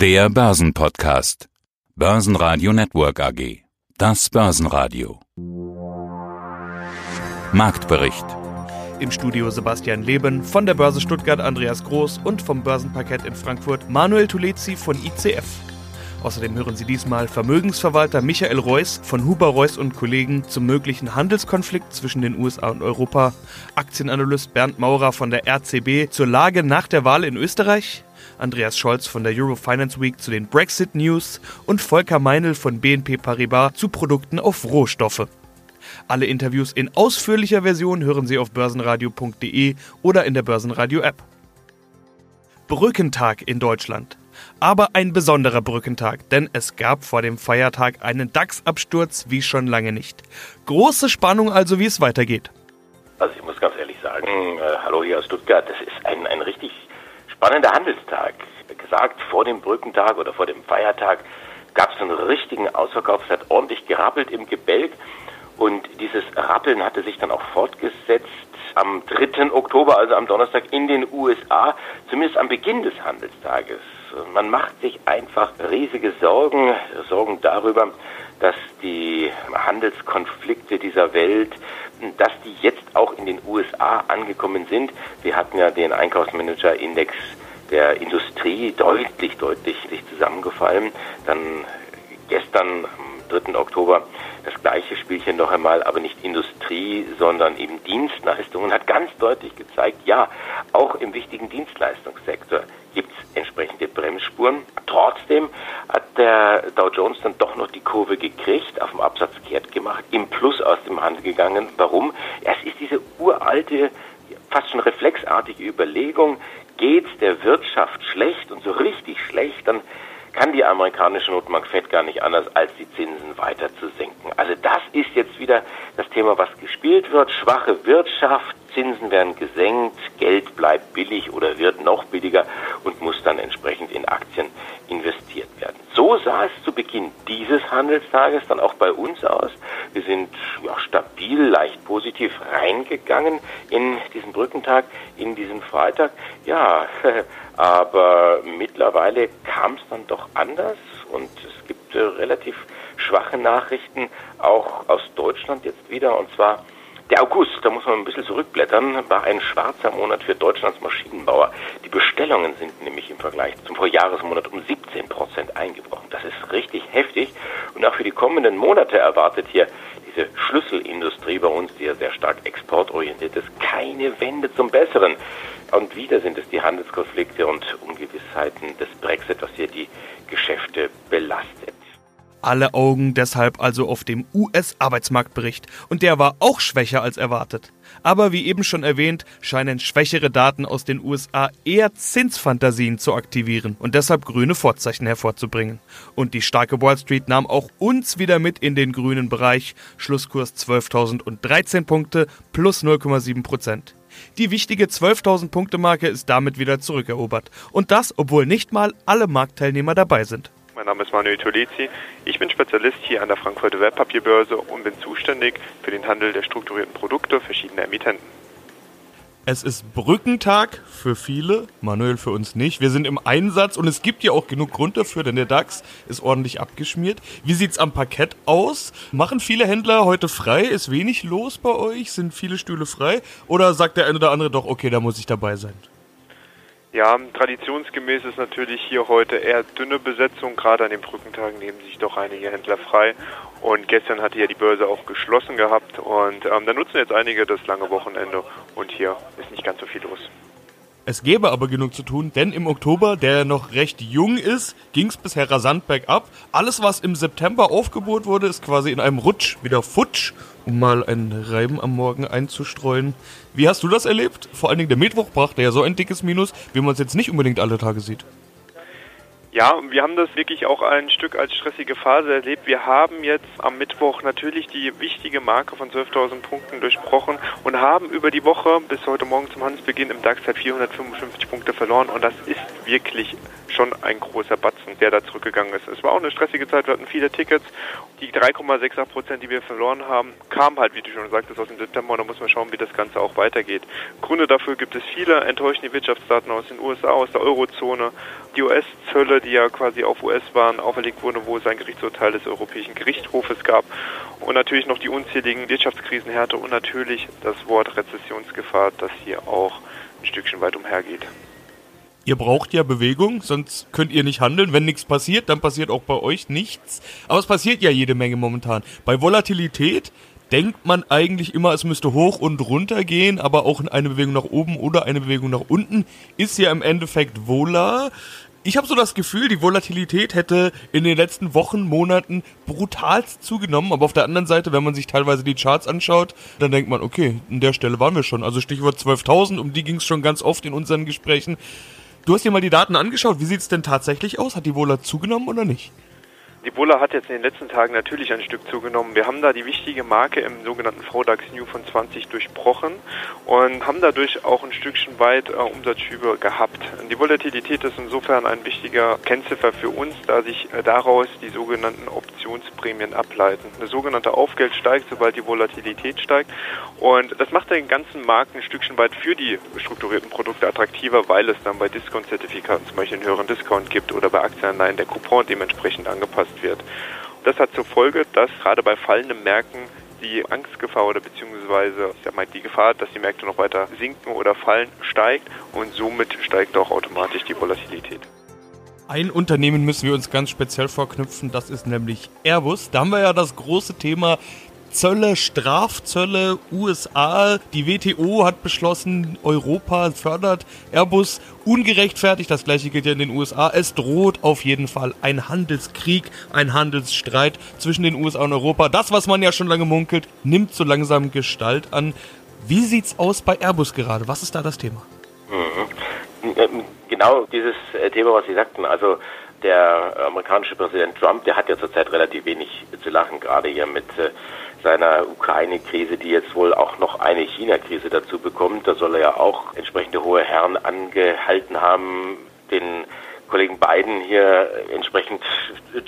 Der Börsenpodcast. Börsenradio Network AG. Das Börsenradio. Marktbericht. Im Studio Sebastian Leben, von der Börse Stuttgart Andreas Groß und vom Börsenparkett in Frankfurt Manuel Tulezi von ICF. Außerdem hören Sie diesmal Vermögensverwalter Michael Reuss von Huber Reuss und Kollegen zum möglichen Handelskonflikt zwischen den USA und Europa, Aktienanalyst Bernd Maurer von der RCB zur Lage nach der Wahl in Österreich, Andreas Scholz von der Euro Finance Week zu den Brexit News und Volker Meinl von BNP Paribas zu Produkten auf Rohstoffe. Alle Interviews in ausführlicher Version hören Sie auf börsenradio.de oder in der Börsenradio App. Brückentag in Deutschland. Aber ein besonderer Brückentag, denn es gab vor dem Feiertag einen DAX-Absturz wie schon lange nicht. Große Spannung also, wie es weitergeht. Also ich muss ganz ehrlich sagen, äh, hallo hier aus Stuttgart, das ist ein, ein richtig spannender Handelstag. Gesagt, vor dem Brückentag oder vor dem Feiertag gab es einen richtigen Ausverkauf, es hat ordentlich gerappelt im Gebälk und dieses Rappeln hatte sich dann auch fortgesetzt am 3. Oktober, also am Donnerstag in den USA, zumindest am Beginn des Handelstages. Man macht sich einfach riesige Sorgen, Sorgen darüber, dass die Handelskonflikte dieser Welt, dass die jetzt auch in den USA angekommen sind. Wir hatten ja den Einkaufsmanager-Index der Industrie deutlich, deutlich sich zusammengefallen. Dann gestern am 3. Oktober das gleiche Spielchen noch einmal, aber nicht Industrie, sondern eben Dienstleistungen, hat ganz deutlich gezeigt, ja, auch im wichtigen Dienstleistungssektor gibt es entsprechende Bremsspuren. Trotzdem hat der Dow Jones dann doch noch die Kurve gekriegt, auf dem Absatz kehrt gemacht, im Plus aus dem Handel gegangen. Warum? Es ist diese uralte, fast schon reflexartige Überlegung, geht es der Wirtschaft schlecht und so richtig schlecht, dann kann die amerikanische Notenbank Fed gar nicht anders, als die Zinsen weiter zu senken. Also das ist jetzt wieder das Thema, was gespielt wird. Schwache Wirtschaft, Zinsen werden gesenkt, bleibt billig oder wird noch billiger und muss dann entsprechend in Aktien investiert werden. So sah es zu Beginn dieses Handelstages dann auch bei uns aus. Wir sind ja, stabil, leicht positiv reingegangen in diesen Brückentag, in diesen Freitag. Ja, aber mittlerweile kam es dann doch anders und es gibt äh, relativ schwache Nachrichten auch aus Deutschland jetzt wieder und zwar der August, da muss man ein bisschen zurückblättern, war ein schwarzer Monat für Deutschlands Maschinenbauer. Die Bestellungen sind nämlich im Vergleich zum Vorjahresmonat um 17 Prozent eingebrochen. Das ist richtig heftig. Und auch für die kommenden Monate erwartet hier diese Schlüsselindustrie bei uns, die ja sehr stark exportorientiert ist, keine Wende zum Besseren. Und wieder sind es die Handelskonflikte und Ungewissheiten des Brexit, was hier die Geschäfte belastet. Alle Augen deshalb also auf dem US-Arbeitsmarktbericht und der war auch schwächer als erwartet. Aber wie eben schon erwähnt, scheinen schwächere Daten aus den USA eher Zinsfantasien zu aktivieren und deshalb grüne Vorzeichen hervorzubringen. Und die starke Wall Street nahm auch uns wieder mit in den grünen Bereich, Schlusskurs 12.013 Punkte plus 0,7 Prozent. Die wichtige 12.000 Punkte Marke ist damit wieder zurückerobert und das, obwohl nicht mal alle Marktteilnehmer dabei sind. Mein Name ist Manuel Tolezi. Ich bin Spezialist hier an der Frankfurter Wertpapierbörse und bin zuständig für den Handel der strukturierten Produkte verschiedener Emittenten. Es ist Brückentag für viele, Manuel für uns nicht. Wir sind im Einsatz und es gibt ja auch genug Grund dafür, denn der DAX ist ordentlich abgeschmiert. Wie sieht's am Parkett aus? Machen viele Händler heute frei? Ist wenig los bei euch? Sind viele Stühle frei? Oder sagt der eine oder andere doch, okay, da muss ich dabei sein? Ja, traditionsgemäß ist natürlich hier heute eher dünne Besetzung. Gerade an den Brückentagen nehmen sich doch einige Händler frei. Und gestern hatte ja die Börse auch geschlossen gehabt. Und ähm, da nutzen jetzt einige das lange Wochenende. Und hier ist nicht ganz so viel los. Es gäbe aber genug zu tun, denn im Oktober, der noch recht jung ist, ging es bisher rasant bergab. Alles, was im September aufgebohrt wurde, ist quasi in einem Rutsch wieder futsch, um mal einen Reiben am Morgen einzustreuen. Wie hast du das erlebt? Vor allen Dingen der Mittwoch brachte ja so ein dickes Minus, wie man es jetzt nicht unbedingt alle Tage sieht. Ja, wir haben das wirklich auch ein Stück als stressige Phase erlebt. Wir haben jetzt am Mittwoch natürlich die wichtige Marke von 12.000 Punkten durchbrochen und haben über die Woche bis heute Morgen zum Handelsbeginn im DAX halt 455 Punkte verloren und das ist wirklich schon ein großer Batzen, der da zurückgegangen ist. Es war auch eine stressige Zeit, wir hatten viele Tickets. Die 3,68 Prozent, die wir verloren haben, kamen halt, wie du schon sagtest, aus dem September und da muss man schauen, wie das Ganze auch weitergeht. Gründe dafür gibt es viele enttäuschende Wirtschaftsdaten aus den USA, aus der Eurozone. Die US-Zölle, Die ja quasi auf US-Waren auferlegt wurden, wo es ein Gerichtsurteil des Europäischen Gerichtshofes gab. Und natürlich noch die unzähligen Wirtschaftskrisenhärte und natürlich das Wort Rezessionsgefahr, das hier auch ein Stückchen weit umhergeht. Ihr braucht ja Bewegung, sonst könnt ihr nicht handeln. Wenn nichts passiert, dann passiert auch bei euch nichts. Aber es passiert ja jede Menge momentan. Bei Volatilität denkt man eigentlich immer, es müsste hoch und runter gehen, aber auch eine Bewegung nach oben oder eine Bewegung nach unten ist ja im Endeffekt Vola. Ich habe so das Gefühl, die Volatilität hätte in den letzten Wochen, Monaten brutalst zugenommen, aber auf der anderen Seite, wenn man sich teilweise die Charts anschaut, dann denkt man, okay, an der Stelle waren wir schon. Also Stichwort 12.000, um die ging es schon ganz oft in unseren Gesprächen. Du hast dir mal die Daten angeschaut. Wie sieht es denn tatsächlich aus? Hat die Vola zugenommen oder nicht? Die Bulla hat jetzt in den letzten Tagen natürlich ein Stück zugenommen. Wir haben da die wichtige Marke im sogenannten VDAX New von 20 durchbrochen und haben dadurch auch ein Stückchen weit äh, Umsatzschübe gehabt. Die Volatilität ist insofern ein wichtiger Kennziffer für uns, da sich äh, daraus die sogenannten Optionsprämien ableiten. Eine sogenannte Aufgeld steigt, sobald die Volatilität steigt und das macht den ganzen Markt ein Stückchen weit für die strukturierten Produkte attraktiver, weil es dann bei Discount-Zertifikaten zum Beispiel einen höheren Discount gibt oder bei Aktienanleihen der Coupon dementsprechend angepasst genutzt wird. Das hat zur Folge, dass gerade bei fallenden Märkten die Angstgefahr oder beziehungsweise ich sag mal, die Gefahr, dass die Märkte noch weiter sinken oder fallen, steigt und somit steigt auch automatisch die Volatilität. Ein Unternehmen müssen wir uns ganz speziell vorknüpfen, das ist nämlich Airbus. Da haben wir ja das große Thema Zölle, Strafzölle, USA. Die WTO hat beschlossen, Europa fördert Airbus ungerechtfertigt. Das gleiche gilt ja in den USA. Es droht auf jeden Fall ein Handelskrieg, ein Handelsstreit zwischen den USA und Europa. Das, was man ja schon lange munkelt, nimmt so langsam Gestalt an. Wie sieht's aus bei Airbus gerade? Was ist da das Thema? Mhm. Genau dieses äh, Thema, was Sie sagten. Also der amerikanische Präsident Trump, der hat ja zurzeit relativ wenig zu lachen, gerade hier mit äh, seiner Ukraine-Krise, die jetzt wohl auch noch eine China-Krise dazu bekommt. Da soll er ja auch entsprechende hohe Herren angehalten haben, den Kollegen Biden hier entsprechend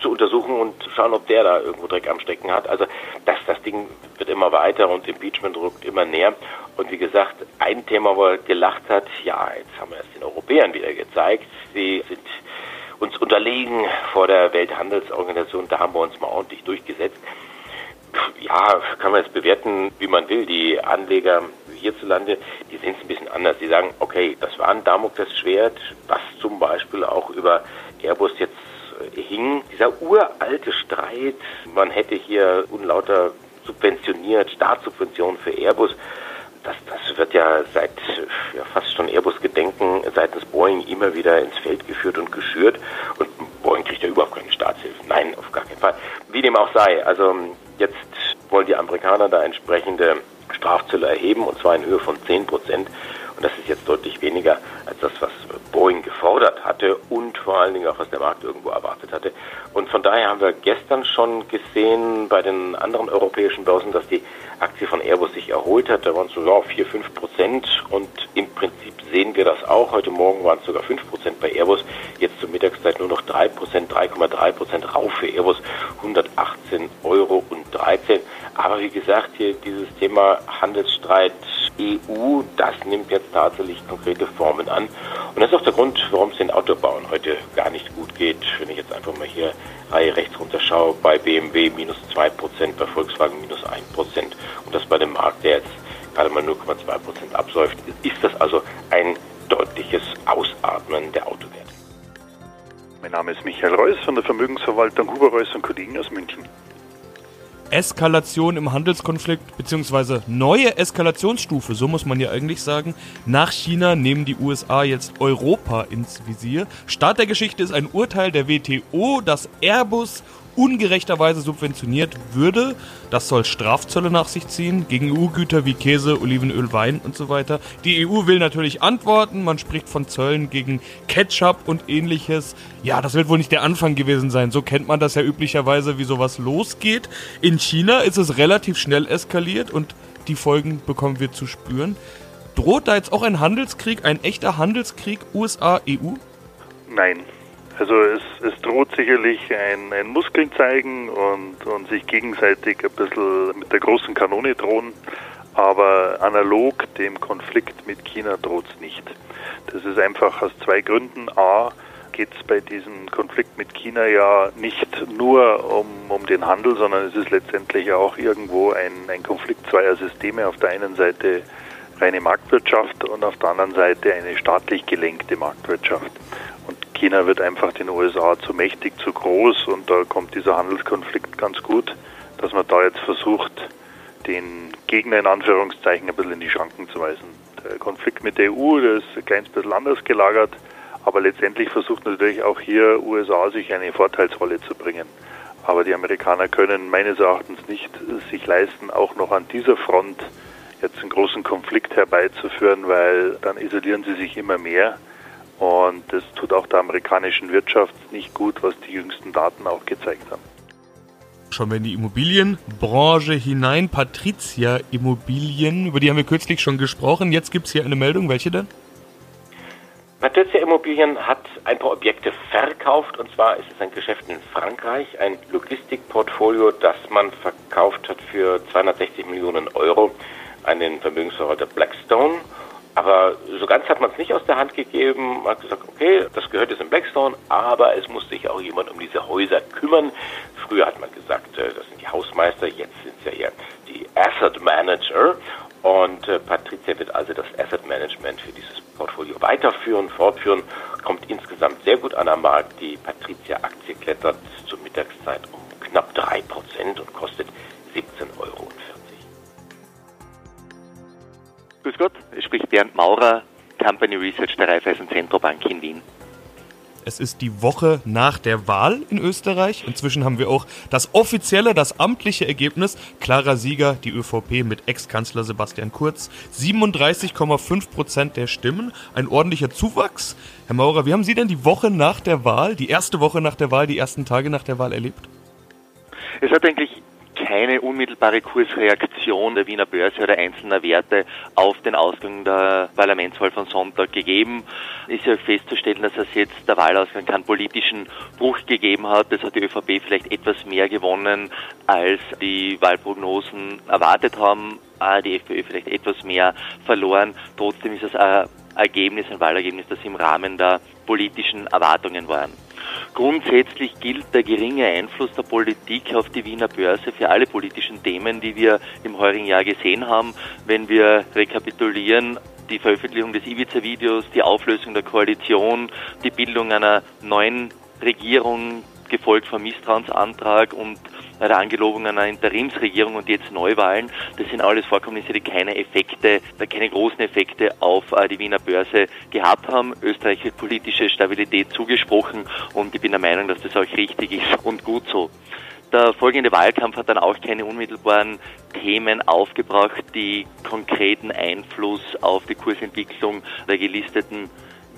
zu untersuchen und schauen, ob der da irgendwo Dreck am Stecken hat. Also das, das Ding wird immer weiter und Impeachment rückt immer näher. Und wie gesagt, ein Thema, wo er gelacht hat, ja, jetzt haben wir es den Europäern wieder gezeigt. Sie sind uns unterlegen vor der Welthandelsorganisation, da haben wir uns mal ordentlich durchgesetzt. Ja, kann man jetzt bewerten, wie man will. Die Anleger hierzulande, die sehen es ein bisschen anders. Die sagen, okay, das war ein Damoklesschwert, was zum Beispiel auch über Airbus jetzt äh, hing. Dieser uralte Streit, man hätte hier unlauter subventioniert, Staatssubventionen für Airbus. Das, das wird ja seit ja, fast schon Airbus-Gedenken seitens Boeing immer wieder ins Feld geführt und geschürt. Und Boeing kriegt ja überhaupt keine Staatshilfe. Nein, auf gar keinen Fall. Wie dem auch sei. Also Jetzt wollen die Amerikaner da entsprechende Strafzölle erheben und zwar in Höhe von 10 Prozent. Und das ist jetzt deutlich weniger als das, was Boeing gefordert hatte und vor allen Dingen auch was der Markt irgendwo erwartet hatte. Und von daher haben wir gestern schon gesehen bei den anderen europäischen Börsen, dass die Aktie von Airbus sich erholt hat. Da waren es so ja, 4, 5 Prozent und im Prinzip sehen wir das auch. Heute Morgen waren es sogar 5 Prozent bei Airbus. Jetzt zur Mittagszeit nur noch 3 Prozent, 3,3 Prozent rauf für Airbus, 118 Euro und 13. Aber wie gesagt, hier dieses Thema Handelsstreit EU, das nimmt jetzt tatsächlich konkrete Formen an. Und das ist auch der Grund, warum es den Autobauern heute gar nicht gut geht. Wenn ich jetzt einfach mal hier Reihe rechts runter schaue, bei BMW minus 2%, bei Volkswagen minus 1% und das bei dem Markt, der jetzt gerade mal 0,2% absäuft, ist das also ein deutliches Ausatmen der Autowerte. Mein Name ist Michael Reuss von der Vermögensverwaltung Huber Reuss und Kollegen aus München. Eskalation im Handelskonflikt, beziehungsweise neue Eskalationsstufe, so muss man ja eigentlich sagen. Nach China nehmen die USA jetzt Europa ins Visier. Start der Geschichte ist ein Urteil der WTO, das Airbus ungerechterweise subventioniert würde. Das soll Strafzölle nach sich ziehen gegen EU-Güter wie Käse, Olivenöl, Wein und so weiter. Die EU will natürlich antworten. Man spricht von Zöllen gegen Ketchup und ähnliches. Ja, das wird wohl nicht der Anfang gewesen sein. So kennt man das ja üblicherweise, wie sowas losgeht. In China ist es relativ schnell eskaliert und die Folgen bekommen wir zu spüren. Droht da jetzt auch ein Handelskrieg, ein echter Handelskrieg USA-EU? Nein, also es, es droht sicherlich ein, ein Muskeln zeigen und, und sich gegenseitig ein bisschen mit der großen Kanone drohen, aber analog dem Konflikt mit China droht es nicht. Das ist einfach aus zwei Gründen. A, geht es bei diesem Konflikt mit China ja nicht nur um, um den Handel, sondern es ist letztendlich auch irgendwo ein, ein Konflikt zweier Systeme. Auf der einen Seite reine Marktwirtschaft und auf der anderen Seite eine staatlich gelenkte Marktwirtschaft. China wird einfach den USA zu mächtig, zu groß und da kommt dieser Handelskonflikt ganz gut, dass man da jetzt versucht, den Gegner in Anführungszeichen ein bisschen in die Schranken zu weisen. Der Konflikt mit der EU, der ist ein kleines bisschen anders gelagert, aber letztendlich versucht natürlich auch hier USA sich eine Vorteilsrolle zu bringen. Aber die Amerikaner können meines Erachtens nicht sich leisten, auch noch an dieser Front jetzt einen großen Konflikt herbeizuführen, weil dann isolieren sie sich immer mehr. Und das tut auch der amerikanischen Wirtschaft nicht gut, was die jüngsten Daten auch gezeigt haben. Schauen wir in die Immobilienbranche hinein. Patricia Immobilien, über die haben wir kürzlich schon gesprochen. Jetzt gibt es hier eine Meldung. Welche denn? Patricia Immobilien hat ein paar Objekte verkauft und zwar ist es ein Geschäft in Frankreich, ein Logistikportfolio, das man verkauft hat für 260 Millionen Euro an den Vermögensverwalter Blackstone. Aber ganz hat man es nicht aus der Hand gegeben. Man hat gesagt, okay, das gehört jetzt in Blackstone, aber es muss sich auch jemand um diese Häuser kümmern. Früher hat man gesagt, äh, das sind die Hausmeister, jetzt sind es ja eher die Asset Manager. Und äh, Patricia wird also das Asset Management für dieses Portfolio weiterführen, fortführen, Research der Raiffeisen Zentrobank in Wien. Es ist die Woche nach der Wahl in Österreich. Inzwischen haben wir auch das offizielle, das amtliche Ergebnis. Klarer Sieger, die ÖVP mit Ex-Kanzler Sebastian Kurz. 37,5 Prozent der Stimmen. Ein ordentlicher Zuwachs. Herr Maurer, wie haben Sie denn die Woche nach der Wahl, die erste Woche nach der Wahl, die ersten Tage nach der Wahl erlebt? Es hat eigentlich keine unmittelbare Kursreaktion der Wiener Börse oder einzelner Werte auf den Ausgang der Parlamentswahl von Sonntag gegeben. Ist ja festzustellen, dass es jetzt der Wahlausgang keinen politischen Bruch gegeben hat. Das hat die ÖVP vielleicht etwas mehr gewonnen, als die Wahlprognosen erwartet haben. Die FPÖ vielleicht etwas mehr verloren. Trotzdem ist es ein Ergebnis, ein Wahlergebnis, das im Rahmen der politischen Erwartungen waren. Grundsätzlich gilt der geringe Einfluss der Politik auf die Wiener Börse für alle politischen Themen, die wir im heurigen Jahr gesehen haben. Wenn wir rekapitulieren, die Veröffentlichung des Ibiza-Videos, die Auflösung der Koalition, die Bildung einer neuen Regierung, gefolgt vom Misstrauensantrag und der Angelobung einer Interimsregierung und jetzt Neuwahlen. Das sind alles Vorkommnisse, die keine Effekte, keine großen Effekte auf äh, die Wiener Börse gehabt haben. Österreich wird politische Stabilität zugesprochen und ich bin der Meinung, dass das auch richtig ist und gut so. Der folgende Wahlkampf hat dann auch keine unmittelbaren Themen aufgebracht, die konkreten Einfluss auf die Kursentwicklung der gelisteten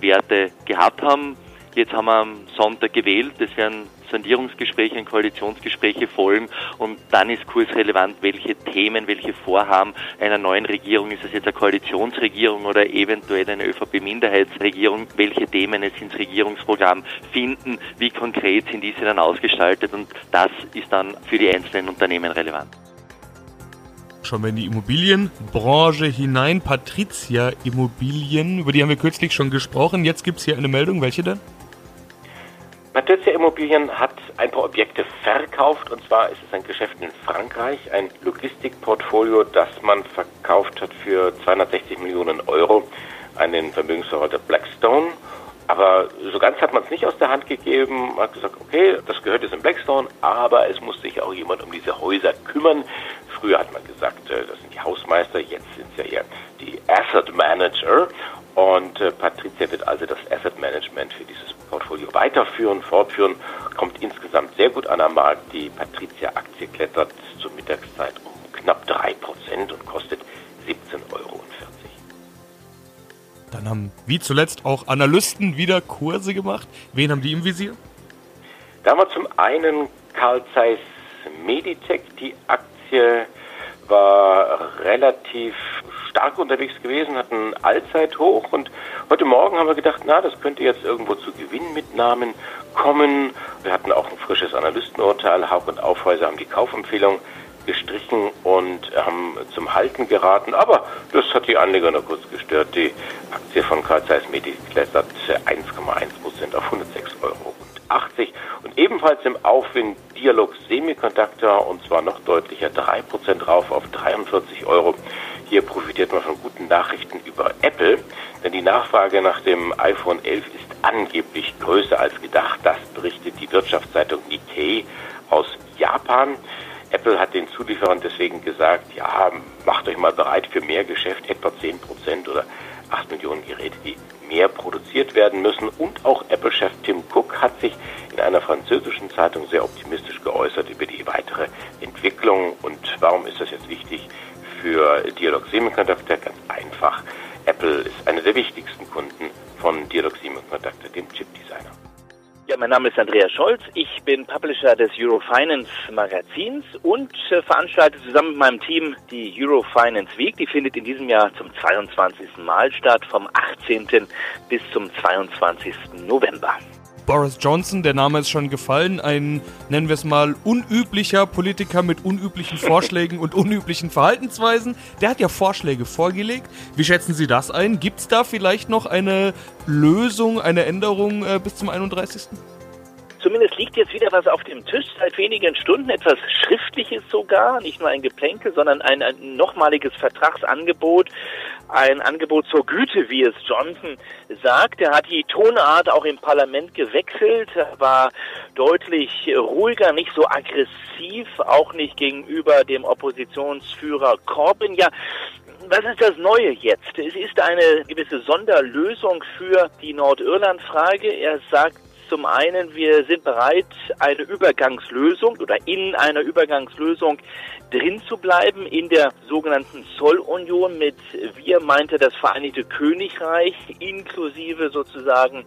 Werte gehabt haben. Jetzt haben wir am Sonntag gewählt. Es werden Sondierungsgespräche und Koalitionsgespräche folgen und dann ist kursrelevant, welche Themen, welche Vorhaben einer neuen Regierung, ist es jetzt eine Koalitionsregierung oder eventuell eine ÖVP-Minderheitsregierung, welche Themen es ins Regierungsprogramm finden, wie konkret sind diese dann ausgestaltet und das ist dann für die einzelnen Unternehmen relevant. Schauen wir in die Immobilienbranche hinein. Patricia Immobilien, über die haben wir kürzlich schon gesprochen. Jetzt gibt es hier eine Meldung. Welche denn? Patricia Immobilien hat ein paar Objekte verkauft und zwar ist es ein Geschäft in Frankreich, ein Logistikportfolio, das man verkauft hat für 260 Millionen Euro an den Vermögensverwalter Blackstone. Aber so ganz hat man es nicht aus der Hand gegeben. Man hat gesagt, okay, das gehört jetzt in Blackstone, aber es muss sich auch jemand um diese Häuser kümmern. Früher hat man gesagt, äh, das sind die Hausmeister, jetzt sind es ja eher die Asset Manager. Und äh, Patricia wird also das Asset Management für dieses Portfolio weiterführen, fortführen, kommt insgesamt sehr gut an der Markt. Die Patricia-Aktie klettert zur Mittagszeit um knapp 3% und kostet 17,40 Euro. Dann haben wie zuletzt auch Analysten wieder Kurse gemacht. Wen haben die im Visier? Da haben wir zum einen Carl Zeiss Meditech. Die Aktie war relativ stark unterwegs gewesen, hatten Allzeithoch und heute Morgen haben wir gedacht, na, das könnte jetzt irgendwo zu Gewinnmitnahmen kommen. Wir hatten auch ein frisches Analystenurteil. Haug und Aufhäuser haben die Kaufempfehlung gestrichen und haben zum Halten geraten. Aber das hat die Anleger noch kurz gestört. Die Aktie von Carl Zeiss Medis klettert 1,1 Prozent auf 106,80 Euro. Und ebenfalls im Aufwind Dialog Semiconductor und zwar noch deutlicher 3% drauf auf 43 Euro. Hier profitiert man von guten Nachrichten über Apple, denn die Nachfrage nach dem iPhone 11 ist angeblich größer als gedacht. Das berichtet die Wirtschaftszeitung Nikkei aus Japan. Apple hat den Zulieferern deswegen gesagt, ja, macht euch mal bereit für mehr Geschäft, etwa 10 Prozent oder 8 Millionen Geräte, die mehr produziert werden müssen. Und auch Apple-Chef Tim Cook hat sich in einer französischen Zeitung sehr optimistisch geäußert über die weitere Entwicklung. Und warum ist das jetzt wichtig für Dialog Semiconductor? Ganz einfach. Apple ist einer der wichtigsten Kunden von Dialog Semiconductor, dem Chip-Designer. Ja, mein Name ist Andreas Scholz. Ich bin Publisher des Eurofinance Magazins und äh, veranstalte zusammen mit meinem Team die Eurofinance Week. Die findet in diesem Jahr zum 22. Mal statt, vom 18. bis zum 22. November. Boris Johnson, der Name ist schon gefallen, ein, nennen wir es mal, unüblicher Politiker mit unüblichen Vorschlägen und unüblichen Verhaltensweisen. Der hat ja Vorschläge vorgelegt. Wie schätzen Sie das ein? Gibt es da vielleicht noch eine Lösung, eine Änderung äh, bis zum 31.? Zumindest liegt jetzt wieder was auf dem Tisch, seit wenigen Stunden etwas Schriftliches sogar, nicht nur ein Geplänkel, sondern ein, ein nochmaliges Vertragsangebot, ein Angebot zur Güte, wie es Johnson sagt. Er hat die Tonart auch im Parlament gewechselt, war deutlich ruhiger, nicht so aggressiv, auch nicht gegenüber dem Oppositionsführer Corbyn. Ja, was ist das Neue jetzt? Es ist eine gewisse Sonderlösung für die Nordirland-Frage. Er sagt zum einen, wir sind bereit, eine Übergangslösung oder in einer Übergangslösung drin zu bleiben in der sogenannten Zollunion mit wir meinte das Vereinigte Königreich inklusive sozusagen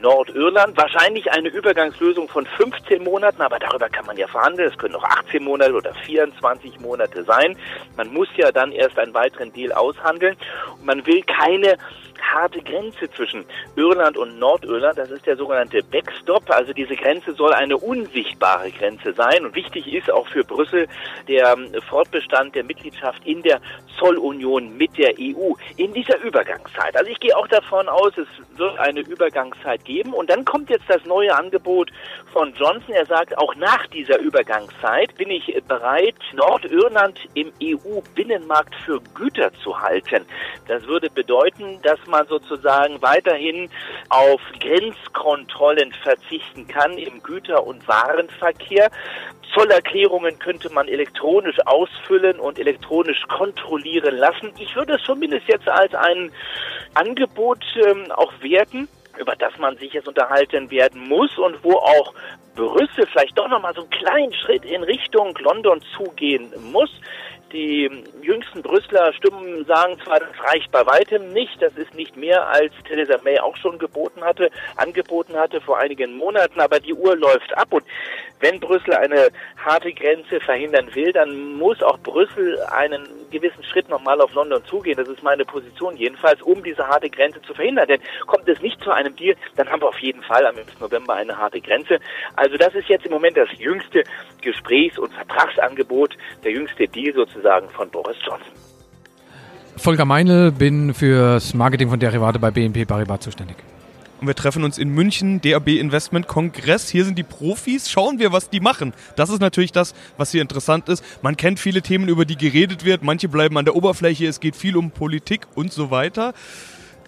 Nordirland. Wahrscheinlich eine Übergangslösung von 15 Monaten, aber darüber kann man ja verhandeln. Es können noch 18 Monate oder 24 Monate sein. Man muss ja dann erst einen weiteren Deal aushandeln. Und man will keine harte Grenze zwischen Irland und Nordirland. Das ist der sogenannte Backstop. Also diese Grenze soll eine unsichtbare Grenze sein. Und wichtig ist auch für Brüssel der ähm, Fortbestand der Mitgliedschaft in der Zollunion mit der EU in dieser Übergangszeit. Also ich gehe auch davon aus, es wird eine Übergangszeit geben. Und dann kommt jetzt das neue Angebot von Johnson. Er sagt, auch nach dieser Übergangszeit bin ich bereit, Nordirland im EU-Binnenmarkt für Güter zu halten. Das würde bedeuten, dass man sozusagen weiterhin auf Grenzkontrollen verzichten kann im Güter- und Warenverkehr. Zollerklärungen könnte man elektronisch ausfüllen und elektronisch kontrollieren lassen. Ich würde es zumindest jetzt als ein Angebot ähm, auch werten über das man sich jetzt unterhalten werden muss und wo auch Brüssel vielleicht doch nochmal so einen kleinen Schritt in Richtung London zugehen muss. Die jüngsten Brüsseler Stimmen sagen zwar, das reicht bei weitem nicht, das ist nicht mehr als Theresa May auch schon geboten hatte, angeboten hatte vor einigen Monaten, aber die Uhr läuft ab und wenn Brüssel eine harte Grenze verhindern will, dann muss auch Brüssel einen gewissen Schritt nochmal auf London zugehen. Das ist meine Position jedenfalls, um diese harte Grenze zu verhindern. Denn kommt es nicht zu einem Deal, dann haben wir auf jeden Fall am 1. November eine harte Grenze. Also das ist jetzt im Moment das jüngste Gesprächs- und Vertragsangebot, der jüngste Deal sozusagen von Boris Johnson. Volker Meinl, bin fürs Marketing von Derivate bei BNP Paribas zuständig. Und wir treffen uns in München, DAB Investment Kongress. Hier sind die Profis. Schauen wir, was die machen. Das ist natürlich das, was hier interessant ist. Man kennt viele Themen, über die geredet wird. Manche bleiben an der Oberfläche. Es geht viel um Politik und so weiter.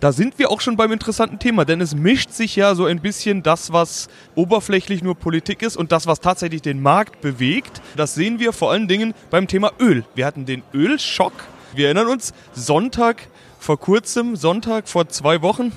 Da sind wir auch schon beim interessanten Thema, denn es mischt sich ja so ein bisschen das, was oberflächlich nur Politik ist und das, was tatsächlich den Markt bewegt. Das sehen wir vor allen Dingen beim Thema Öl. Wir hatten den Ölschock. Wir erinnern uns, Sonntag vor kurzem, Sonntag vor zwei Wochen,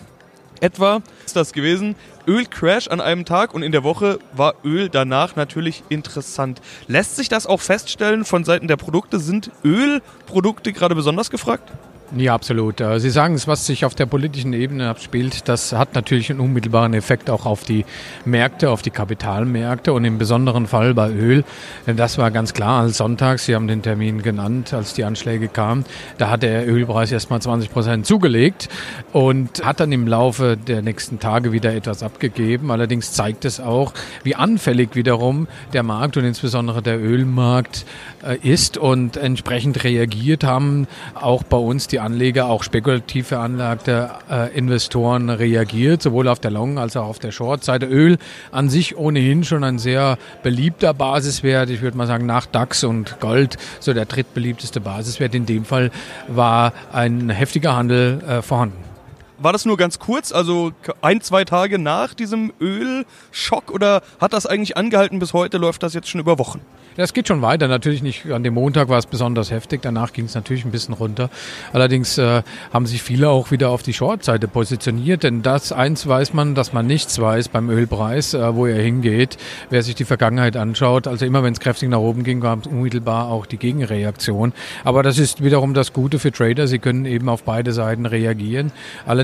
etwa ist das gewesen. Ölcrash an einem Tag und in der Woche war Öl danach natürlich interessant. Lässt sich das auch feststellen von Seiten der Produkte? Sind Ölprodukte gerade besonders gefragt? Ja, absolut. Äh, Sie sagen es, was sich auf der politischen Ebene abspielt, das hat natürlich einen unmittelbaren Effekt auch auf die Märkte, auf die Kapitalmärkte und im besonderen Fall bei Öl. Das war ganz klar als Sonntag, Sie haben den Termin genannt, als die Anschläge kamen, da hat der Ölpreis erstmal 20 Prozent zugelegt und hat dann im Laufe der nächsten Tage wieder etwas abgegeben. Allerdings zeigt es auch, wie anfällig wiederum der Markt und insbesondere der Ölmarkt äh, ist und entsprechend reagiert haben auch bei uns die die Anleger, auch spekulativ veranlagte äh, Investoren reagiert, sowohl auf der Long- als auch auf der Short-Seite. Öl an sich ohnehin schon ein sehr beliebter Basiswert. Ich würde mal sagen, nach DAX und Gold so der drittbeliebteste Basiswert. In dem Fall war ein heftiger Handel äh, vorhanden. War das nur ganz kurz, also ein, zwei Tage nach diesem Ölschock oder hat das eigentlich angehalten bis heute? Läuft das jetzt schon über Wochen? Das geht schon weiter. Natürlich nicht an dem Montag war es besonders heftig. Danach ging es natürlich ein bisschen runter. Allerdings äh, haben sich viele auch wieder auf die Short-Seite positioniert. Denn das eins weiß man, dass man nichts weiß beim Ölpreis, äh, wo er hingeht. Wer sich die Vergangenheit anschaut, also immer wenn es kräftig nach oben ging, gab es unmittelbar auch die Gegenreaktion. Aber das ist wiederum das Gute für Trader. Sie können eben auf beide Seiten reagieren.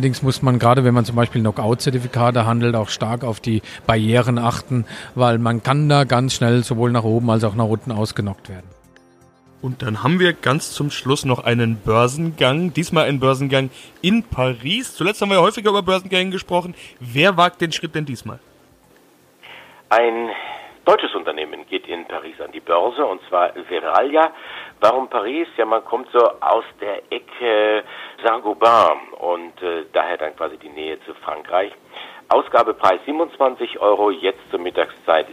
Allerdings muss man gerade, wenn man zum Beispiel Knockout-Zertifikate handelt, auch stark auf die Barrieren achten, weil man kann da ganz schnell sowohl nach oben als auch nach unten ausgenockt werden. Und dann haben wir ganz zum Schluss noch einen Börsengang. Diesmal ein Börsengang in Paris. Zuletzt haben wir ja häufiger über Börsengänge gesprochen. Wer wagt den Schritt denn diesmal? Ein deutsches Unternehmen geht in Paris an die Börse und zwar Veralia. Warum Paris? Ja, man kommt so aus der Ecke Saint-Gobain und äh, daher dann quasi die Nähe zu Frankreich. Ausgabepreis 27 Euro, jetzt zur Mittagszeit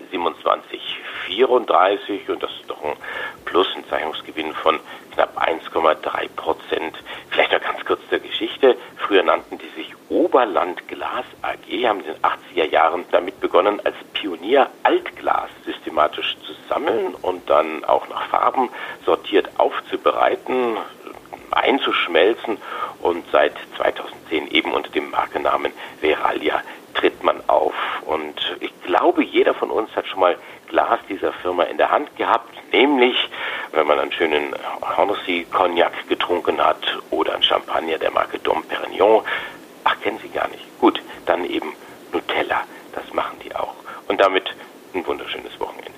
27,34 und das ist doch ein Plus, ein Zeichnungsgewinn von knapp 1,3 Prozent. Vielleicht noch ganz kurz zur Geschichte. Früher nannten die sich Oberland Glas AG, haben in den 80er Jahren damit begonnen, als Pionier Altglas systematisch zu sammeln und dann auch nach Farben sortiert aufzubereiten, einzuschmelzen und seit 2010 eben unter dem Markennamen Veralia tritt man auf. Und ich glaube, jeder von uns hat schon mal Glas dieser Firma in der Hand gehabt, nämlich wenn man einen schönen Hennessy Cognac getrunken hat oder einen Champagner der Marke Dom Perignon. Ach, kennen Sie gar nicht. Gut, dann eben Nutella. Das machen die auch. Und damit ein wunderschönes Wochenende.